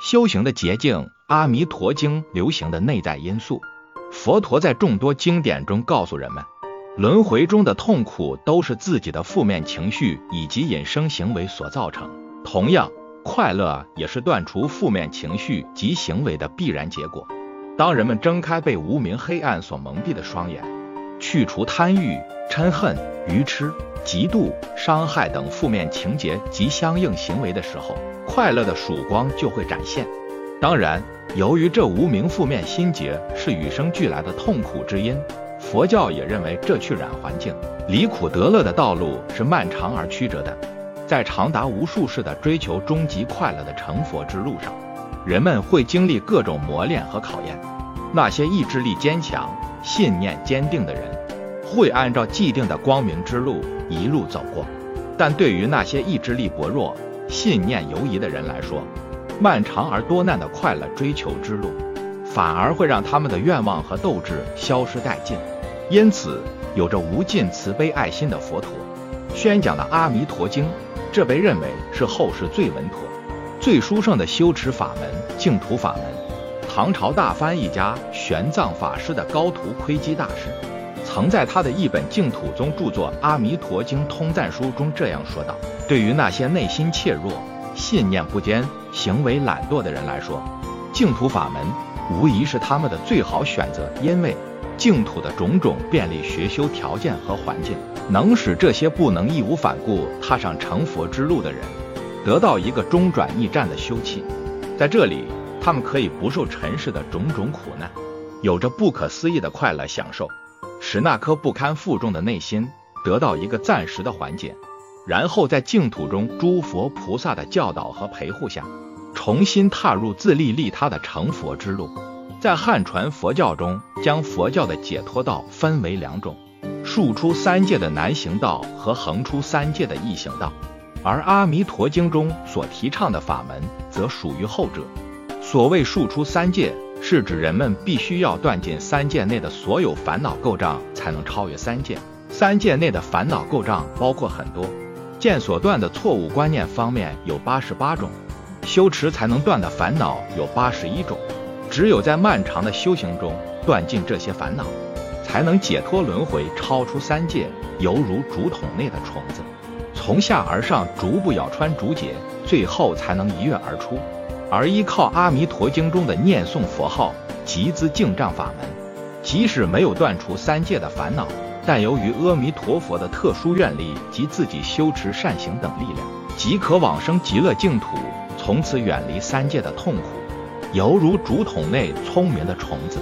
修行的捷径，《阿弥陀经》流行的内在因素。佛陀在众多经典中告诉人们，轮回中的痛苦都是自己的负面情绪以及引生行为所造成。同样，快乐也是断除负面情绪及行为的必然结果。当人们睁开被无名黑暗所蒙蔽的双眼，去除贪欲、嗔恨、愚痴、嫉妒、伤害等负面情节及相应行为的时候，快乐的曙光就会展现。当然，由于这无名负面心结是与生俱来的痛苦之因，佛教也认为这去染环境、离苦得乐的道路是漫长而曲折的。在长达无数世的追求终极快乐的成佛之路上，人们会经历各种磨练和考验。那些意志力坚强、信念坚定的人，会按照既定的光明之路一路走过；但对于那些意志力薄弱、信念犹疑的人来说，漫长而多难的快乐追求之路，反而会让他们的愿望和斗志消失殆尽。因此，有着无尽慈悲爱心的佛陀宣讲的《阿弥陀经》，这被认为是后世最稳妥、最殊胜的修持法门——净土法门。唐朝大翻译家玄奘法师的高徒窥基大师，曾在他的一本净土宗著作《阿弥陀经通赞书》中这样说道：“对于那些内心怯弱、信念不坚、行为懒惰的人来说，净土法门无疑是他们的最好选择，因为净土的种种便利学修条件和环境，能使这些不能义无反顾踏上成佛之路的人，得到一个中转驿站的休憩。在这里，他们可以不受尘世的种种苦难，有着不可思议的快乐享受，使那颗不堪负重的内心得到一个暂时的缓解。”然后在净土中诸佛菩萨的教导和陪护下，重新踏入自利利他的成佛之路。在汉传佛教中，将佛教的解脱道分为两种：竖出三界的南行道和横出三界的异行道。而《阿弥陀经》中所提倡的法门，则属于后者。所谓竖出三界，是指人们必须要断尽三界内的所有烦恼垢障，才能超越三界。三界内的烦恼垢障包括很多。见所断的错误观念方面有八十八种，修持才能断的烦恼有八十一种。只有在漫长的修行中断尽这些烦恼，才能解脱轮回，超出三界，犹如竹筒内的虫子，从下而上逐步咬穿竹节，最后才能一跃而出。而依靠《阿弥陀经》中的念诵佛号，集资净障法门，即使没有断除三界的烦恼。但由于阿弥陀佛的特殊愿力及自己修持善行等力量，即可往生极乐净土，从此远离三界的痛苦，犹如竹筒内聪明的虫子，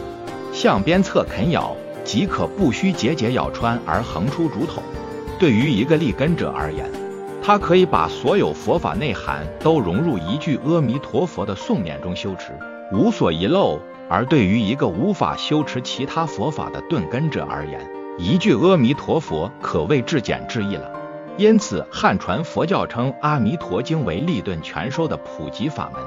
向边侧啃咬，即可不需节节咬穿而横出竹筒。对于一个立根者而言，他可以把所有佛法内涵都融入一句阿弥陀佛的诵念中修持，无所遗漏；而对于一个无法修持其他佛法的顿根者而言，一句阿弥陀佛可谓至简至易了，因此汉传佛教称《阿弥陀经》为立顿全收的普及法门。